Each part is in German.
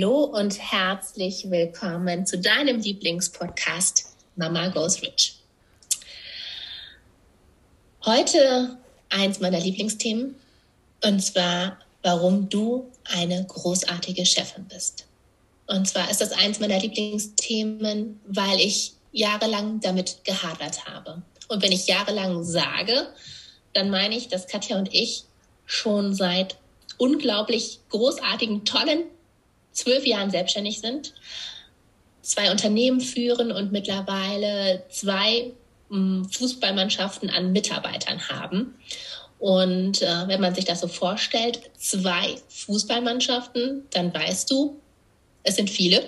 Hallo und herzlich willkommen zu deinem Lieblingspodcast Mama Goes Rich. Heute eins meiner Lieblingsthemen und zwar, warum du eine großartige Chefin bist. Und zwar ist das eins meiner Lieblingsthemen, weil ich jahrelang damit gehadert habe. Und wenn ich jahrelang sage, dann meine ich, dass Katja und ich schon seit unglaublich großartigen, tollen zwölf Jahren selbstständig sind, zwei Unternehmen führen und mittlerweile zwei hm, Fußballmannschaften an Mitarbeitern haben. Und äh, wenn man sich das so vorstellt, zwei Fußballmannschaften, dann weißt du, es sind viele.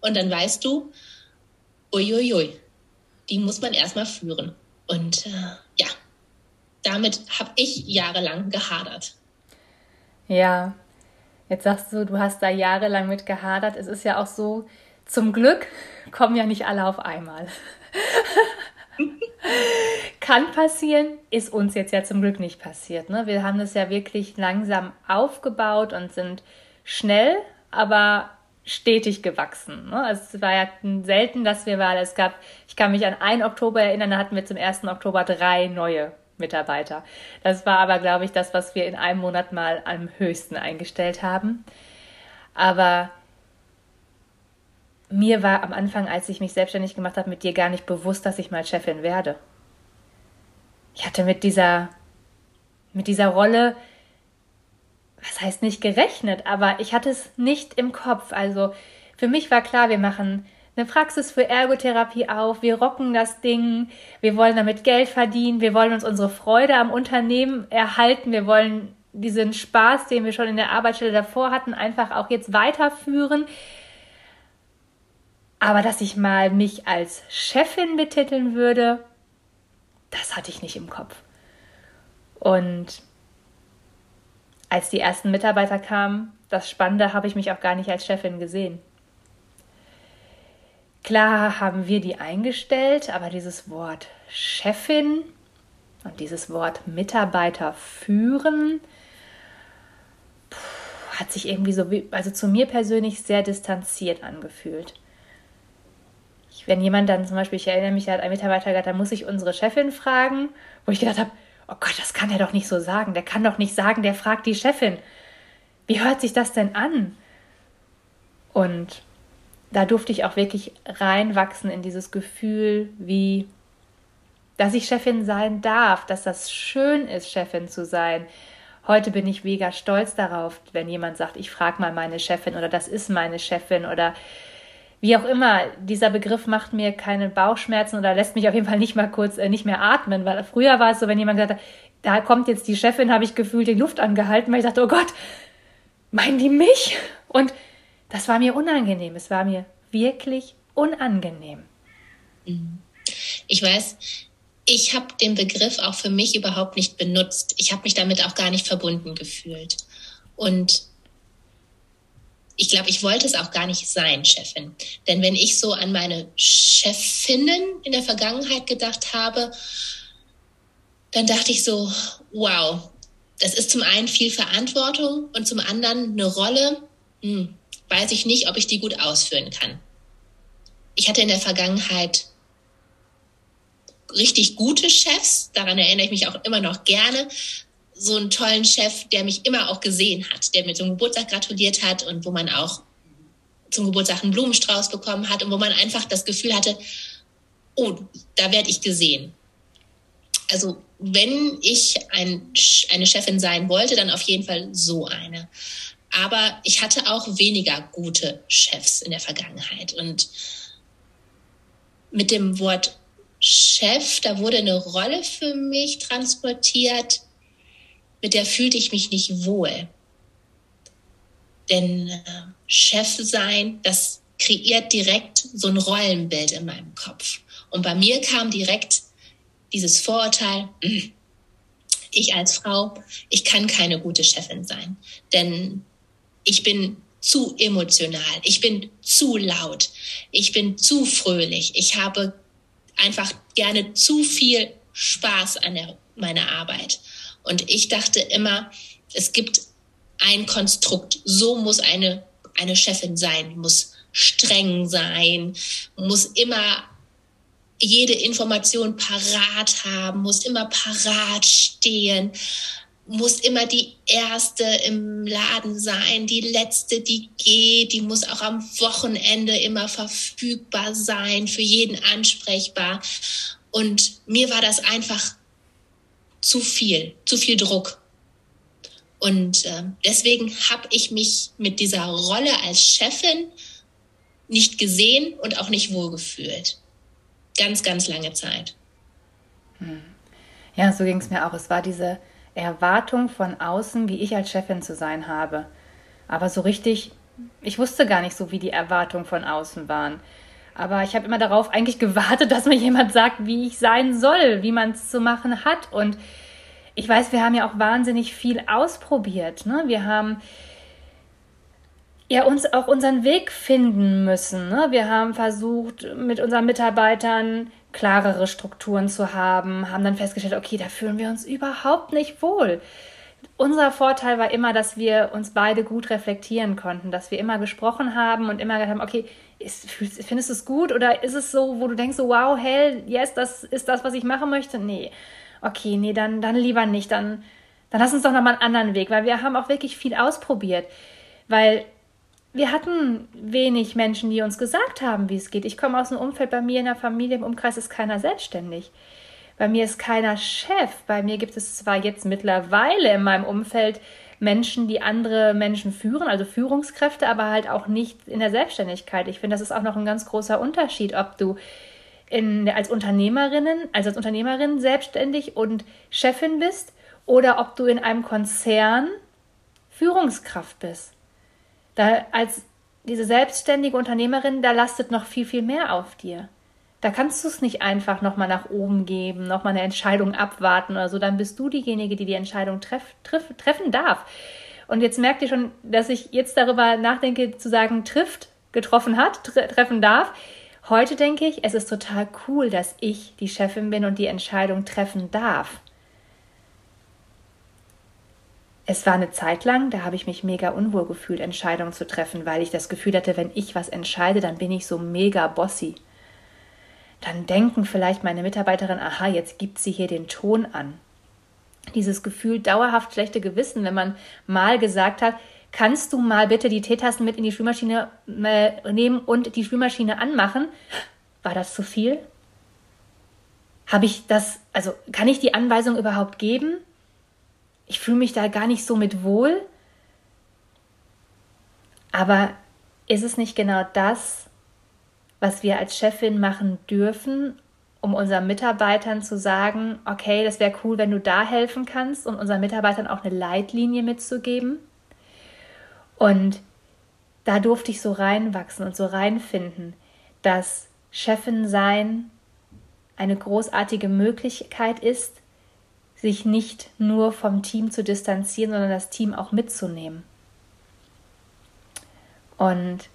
Und dann weißt du, uiuiui, die muss man erstmal führen. Und äh, ja, damit habe ich jahrelang gehadert. Ja, jetzt sagst du, du hast da jahrelang mit gehadert. Es ist ja auch so, zum Glück kommen ja nicht alle auf einmal. Kann passieren, ist uns jetzt ja zum Glück nicht passiert. Ne? Wir haben das ja wirklich langsam aufgebaut und sind schnell, aber stetig gewachsen. Ne? Also es war ja selten, dass wir weil es gab, ich kann mich an einen Oktober erinnern, da hatten wir zum 1. Oktober drei neue Mitarbeiter. Das war aber, glaube ich, das, was wir in einem Monat mal am höchsten eingestellt haben. Aber mir war am Anfang, als ich mich selbstständig gemacht habe, mit dir gar nicht bewusst, dass ich mal Chefin werde. Ich hatte mit dieser, mit dieser Rolle, was heißt nicht gerechnet, aber ich hatte es nicht im Kopf. Also für mich war klar, wir machen eine Praxis für Ergotherapie auf, wir rocken das Ding, wir wollen damit Geld verdienen, wir wollen uns unsere Freude am Unternehmen erhalten, wir wollen diesen Spaß, den wir schon in der Arbeitsstelle davor hatten, einfach auch jetzt weiterführen. Aber dass ich mal mich als Chefin betiteln würde, das hatte ich nicht im Kopf. Und als die ersten Mitarbeiter kamen, das Spannende, habe ich mich auch gar nicht als Chefin gesehen. Klar haben wir die eingestellt, aber dieses Wort Chefin und dieses Wort Mitarbeiter führen hat sich irgendwie so, also zu mir persönlich sehr distanziert angefühlt. Ich, wenn jemand dann zum Beispiel, ich erinnere mich, da hat ein Mitarbeiter gesagt, da muss ich unsere Chefin fragen, wo ich gedacht habe, oh Gott, das kann er doch nicht so sagen. Der kann doch nicht sagen, der fragt die Chefin. Wie hört sich das denn an? Und da durfte ich auch wirklich reinwachsen in dieses Gefühl, wie, dass ich Chefin sein darf, dass das schön ist, Chefin zu sein. Heute bin ich mega stolz darauf, wenn jemand sagt, ich frage mal meine Chefin oder das ist meine Chefin oder wie auch immer, dieser Begriff macht mir keine Bauchschmerzen oder lässt mich auf jeden Fall nicht mal kurz äh, nicht mehr atmen, weil früher war es so, wenn jemand gesagt hat, da kommt jetzt die Chefin, habe ich gefühlt die Luft angehalten, weil ich dachte, oh Gott, meinen die mich? Und das war mir unangenehm. Es war mir wirklich unangenehm. Mhm. Ich weiß, ich habe den Begriff auch für mich überhaupt nicht benutzt. Ich habe mich damit auch gar nicht verbunden gefühlt. Und ich glaube, ich wollte es auch gar nicht sein, Chefin. Denn wenn ich so an meine Chefinnen in der Vergangenheit gedacht habe, dann dachte ich so, wow, das ist zum einen viel Verantwortung und zum anderen eine Rolle, hm, weiß ich nicht, ob ich die gut ausführen kann. Ich hatte in der Vergangenheit richtig gute Chefs, daran erinnere ich mich auch immer noch gerne, so einen tollen Chef, der mich immer auch gesehen hat, der mir zum Geburtstag gratuliert hat und wo man auch zum Geburtstag einen Blumenstrauß bekommen hat und wo man einfach das Gefühl hatte, oh, da werde ich gesehen. Also wenn ich ein, eine Chefin sein wollte, dann auf jeden Fall so eine. Aber ich hatte auch weniger gute Chefs in der Vergangenheit. Und mit dem Wort Chef, da wurde eine Rolle für mich transportiert, mit der fühlte ich mich nicht wohl. Denn äh, Chef sein, das kreiert direkt so ein Rollenbild in meinem Kopf. Und bei mir kam direkt dieses Vorurteil, hm, ich als Frau, ich kann keine gute Chefin sein, denn ich bin zu emotional, ich bin zu laut, ich bin zu fröhlich, ich habe einfach gerne zu viel Spaß an der, meiner Arbeit. Und ich dachte immer, es gibt ein Konstrukt, so muss eine, eine Chefin sein, muss streng sein, muss immer jede Information parat haben, muss immer parat stehen, muss immer die erste im Laden sein, die letzte, die geht, die muss auch am Wochenende immer verfügbar sein, für jeden ansprechbar. Und mir war das einfach zu viel, zu viel Druck. Und äh, deswegen habe ich mich mit dieser Rolle als Chefin nicht gesehen und auch nicht wohlgefühlt. Ganz, ganz lange Zeit. Hm. Ja, so ging es mir auch. Es war diese Erwartung von außen, wie ich als Chefin zu sein habe. Aber so richtig, ich wusste gar nicht so, wie die Erwartungen von außen waren. Aber ich habe immer darauf eigentlich gewartet, dass mir jemand sagt, wie ich sein soll, wie man es zu machen hat. Und ich weiß, wir haben ja auch wahnsinnig viel ausprobiert. Ne? Wir haben ja uns auch unseren Weg finden müssen. Ne? Wir haben versucht, mit unseren Mitarbeitern klarere Strukturen zu haben, haben dann festgestellt, okay, da fühlen wir uns überhaupt nicht wohl. Unser Vorteil war immer, dass wir uns beide gut reflektieren konnten, dass wir immer gesprochen haben und immer gesagt haben, okay, ist, findest du es gut oder ist es so, wo du denkst, so, wow, hell, yes, das ist das, was ich machen möchte? Nee. Okay, nee, dann, dann lieber nicht, dann, dann lass uns doch nochmal einen anderen Weg, weil wir haben auch wirklich viel ausprobiert. Weil wir hatten wenig Menschen, die uns gesagt haben, wie es geht. Ich komme aus einem Umfeld, bei mir in der Familie, im Umkreis ist keiner selbstständig. Bei mir ist keiner Chef. Bei mir gibt es zwar jetzt mittlerweile in meinem Umfeld Menschen, die andere Menschen führen, also Führungskräfte, aber halt auch nicht in der Selbstständigkeit. Ich finde, das ist auch noch ein ganz großer Unterschied, ob du in, als Unternehmerinnen, also als Unternehmerin selbstständig und Chefin bist oder ob du in einem Konzern Führungskraft bist. Da als diese selbstständige Unternehmerin, da lastet noch viel, viel mehr auf dir. Da kannst du es nicht einfach nochmal nach oben geben, nochmal eine Entscheidung abwarten oder so. Dann bist du diejenige, die die Entscheidung treff, treff, treffen darf. Und jetzt merkt ihr schon, dass ich jetzt darüber nachdenke, zu sagen, trifft, getroffen hat, tre treffen darf. Heute denke ich, es ist total cool, dass ich die Chefin bin und die Entscheidung treffen darf es war eine Zeit lang, da habe ich mich mega unwohl gefühlt, Entscheidungen zu treffen, weil ich das Gefühl hatte, wenn ich was entscheide, dann bin ich so mega bossy. Dann denken vielleicht meine Mitarbeiterin, aha, jetzt gibt sie hier den Ton an. Dieses Gefühl dauerhaft schlechte Gewissen, wenn man mal gesagt hat, kannst du mal bitte die Teetassen mit in die Spülmaschine äh, nehmen und die Spülmaschine anmachen? War das zu viel? Habe ich das, also kann ich die Anweisung überhaupt geben? Ich fühle mich da gar nicht so mit wohl. Aber ist es nicht genau das, was wir als Chefin machen dürfen, um unseren Mitarbeitern zu sagen, okay, das wäre cool, wenn du da helfen kannst und unseren Mitarbeitern auch eine Leitlinie mitzugeben? Und da durfte ich so reinwachsen und so reinfinden, dass Chefin sein eine großartige Möglichkeit ist, sich nicht nur vom Team zu distanzieren, sondern das Team auch mitzunehmen. Und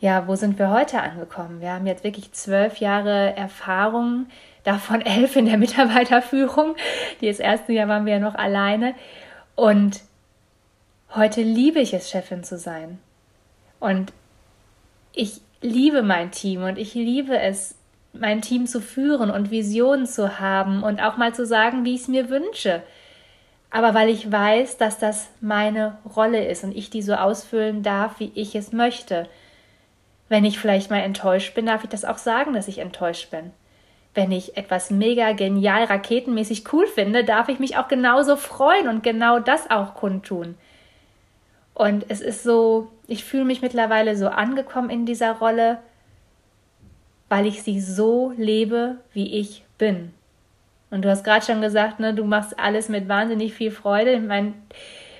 ja, wo sind wir heute angekommen? Wir haben jetzt wirklich zwölf Jahre Erfahrung, davon elf in der Mitarbeiterführung. Das erste Jahr waren wir ja noch alleine. Und heute liebe ich es, Chefin zu sein. Und ich liebe mein Team und ich liebe es, mein Team zu führen und Visionen zu haben und auch mal zu sagen, wie ich es mir wünsche. Aber weil ich weiß, dass das meine Rolle ist und ich die so ausfüllen darf, wie ich es möchte. Wenn ich vielleicht mal enttäuscht bin, darf ich das auch sagen, dass ich enttäuscht bin. Wenn ich etwas mega genial raketenmäßig cool finde, darf ich mich auch genauso freuen und genau das auch kundtun. Und es ist so, ich fühle mich mittlerweile so angekommen in dieser Rolle, weil ich sie so lebe, wie ich bin. Und du hast gerade schon gesagt, ne, du machst alles mit wahnsinnig viel Freude. Ich meine,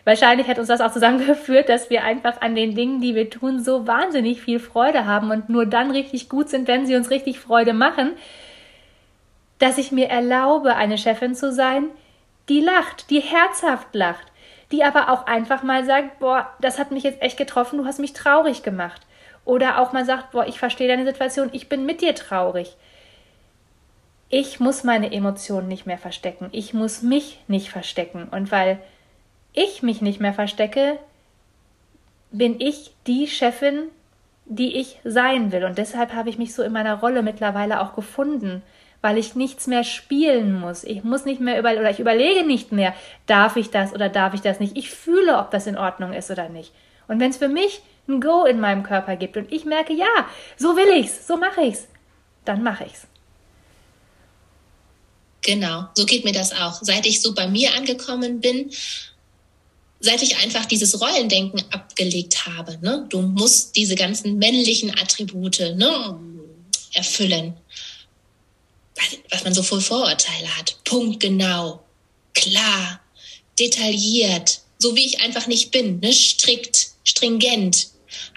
wahrscheinlich hat uns das auch zusammengeführt, dass wir einfach an den Dingen, die wir tun, so wahnsinnig viel Freude haben und nur dann richtig gut sind, wenn sie uns richtig Freude machen, dass ich mir erlaube, eine Chefin zu sein, die lacht, die herzhaft lacht, die aber auch einfach mal sagt, boah, das hat mich jetzt echt getroffen, du hast mich traurig gemacht. Oder auch mal sagt, boah, ich verstehe deine Situation, ich bin mit dir traurig. Ich muss meine Emotionen nicht mehr verstecken. Ich muss mich nicht verstecken. Und weil ich mich nicht mehr verstecke, bin ich die Chefin, die ich sein will. Und deshalb habe ich mich so in meiner Rolle mittlerweile auch gefunden, weil ich nichts mehr spielen muss. Ich muss nicht mehr über oder ich überlege nicht mehr, darf ich das oder darf ich das nicht. Ich fühle, ob das in Ordnung ist oder nicht. Und wenn es für mich ein Go in meinem Körper gibt und ich merke, ja, so will ich's, so mache ich's, dann mache ich's. Genau, so geht mir das auch. Seit ich so bei mir angekommen bin, seit ich einfach dieses Rollendenken abgelegt habe, ne? du musst diese ganzen männlichen Attribute ne, erfüllen, was man so voll Vorurteile hat. Punkt genau, klar, detailliert, so wie ich einfach nicht bin, ne? strikt, stringent,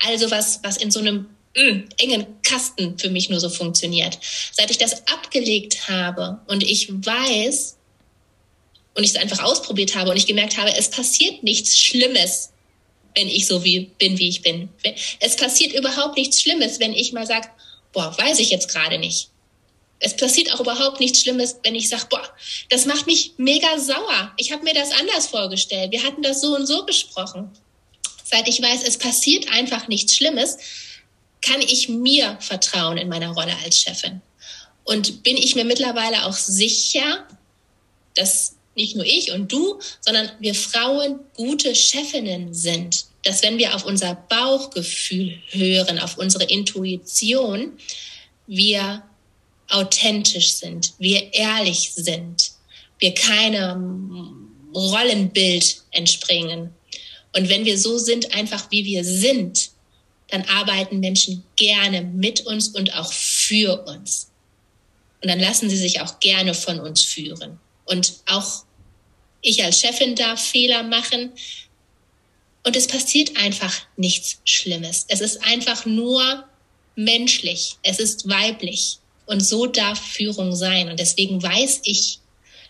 also was, was in so einem mh, mm, engen Kasten für mich nur so funktioniert. Seit ich das abgelegt habe und ich weiß und ich es einfach ausprobiert habe und ich gemerkt habe, es passiert nichts Schlimmes, wenn ich so wie, bin, wie ich bin. Es passiert überhaupt nichts Schlimmes, wenn ich mal sage, boah, weiß ich jetzt gerade nicht. Es passiert auch überhaupt nichts Schlimmes, wenn ich sage, boah, das macht mich mega sauer. Ich habe mir das anders vorgestellt. Wir hatten das so und so besprochen seit ich weiß, es passiert einfach nichts Schlimmes, kann ich mir vertrauen in meiner Rolle als Chefin. Und bin ich mir mittlerweile auch sicher, dass nicht nur ich und du, sondern wir Frauen gute Chefinnen sind. Dass wenn wir auf unser Bauchgefühl hören, auf unsere Intuition, wir authentisch sind, wir ehrlich sind, wir keinem Rollenbild entspringen, und wenn wir so sind, einfach wie wir sind, dann arbeiten Menschen gerne mit uns und auch für uns. Und dann lassen sie sich auch gerne von uns führen. Und auch ich als Chefin darf Fehler machen. Und es passiert einfach nichts Schlimmes. Es ist einfach nur menschlich. Es ist weiblich. Und so darf Führung sein. Und deswegen weiß ich,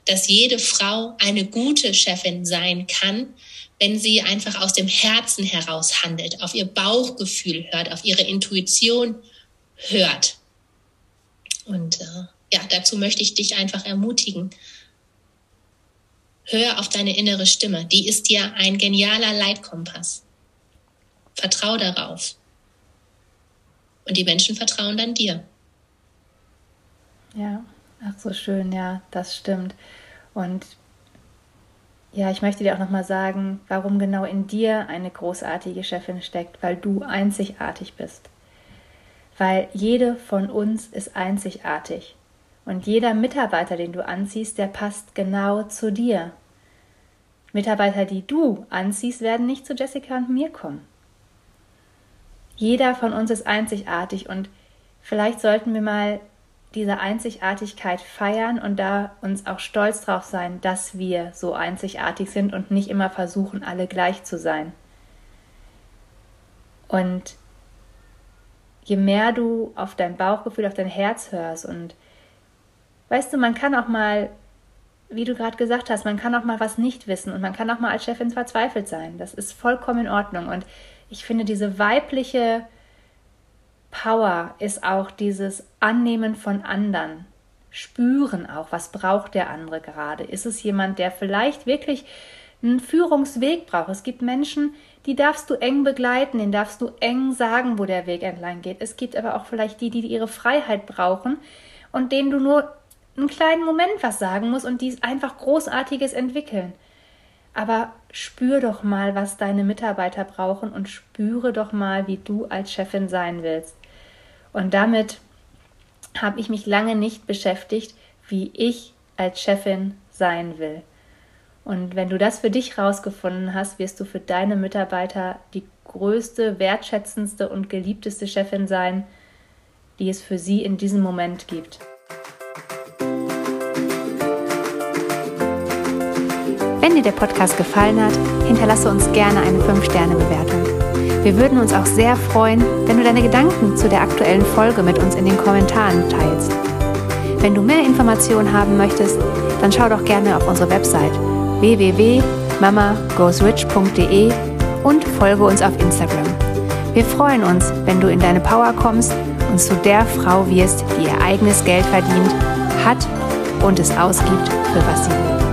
dass jede Frau eine gute Chefin sein kann, wenn sie einfach aus dem Herzen heraus handelt, auf ihr Bauchgefühl hört, auf ihre Intuition hört. Und äh, ja, dazu möchte ich dich einfach ermutigen. Hör auf deine innere Stimme. Die ist dir ein genialer Leitkompass. Vertrau darauf. Und die Menschen vertrauen dann dir. Ja, ach so schön, ja, das stimmt. Und ja, ich möchte dir auch nochmal sagen, warum genau in dir eine großartige Chefin steckt, weil du einzigartig bist. Weil jede von uns ist einzigartig. Und jeder Mitarbeiter, den du anziehst, der passt genau zu dir. Mitarbeiter, die du anziehst, werden nicht zu Jessica und mir kommen. Jeder von uns ist einzigartig und vielleicht sollten wir mal diese Einzigartigkeit feiern und da uns auch stolz drauf sein, dass wir so einzigartig sind und nicht immer versuchen, alle gleich zu sein. Und je mehr du auf dein Bauchgefühl, auf dein Herz hörst und weißt du, man kann auch mal, wie du gerade gesagt hast, man kann auch mal was nicht wissen und man kann auch mal als Chefin verzweifelt sein. Das ist vollkommen in Ordnung. Und ich finde diese weibliche Power ist auch dieses Annehmen von anderen. Spüren auch, was braucht der andere gerade. Ist es jemand, der vielleicht wirklich einen Führungsweg braucht? Es gibt Menschen, die darfst du eng begleiten, den darfst du eng sagen, wo der Weg entlang geht. Es gibt aber auch vielleicht die, die ihre Freiheit brauchen und denen du nur einen kleinen Moment was sagen musst und die einfach Großartiges entwickeln. Aber spür doch mal, was deine Mitarbeiter brauchen und spüre doch mal, wie du als Chefin sein willst. Und damit habe ich mich lange nicht beschäftigt, wie ich als Chefin sein will. Und wenn du das für dich rausgefunden hast, wirst du für deine Mitarbeiter die größte, wertschätzendste und geliebteste Chefin sein, die es für sie in diesem Moment gibt. Der Podcast gefallen hat, hinterlasse uns gerne eine 5-Sterne-Bewertung. Wir würden uns auch sehr freuen, wenn du deine Gedanken zu der aktuellen Folge mit uns in den Kommentaren teilst. Wenn du mehr Informationen haben möchtest, dann schau doch gerne auf unsere Website www.mamagoesrich.de und folge uns auf Instagram. Wir freuen uns, wenn du in deine Power kommst und zu der Frau wirst, die ihr eigenes Geld verdient, hat und es ausgibt, für was sie will.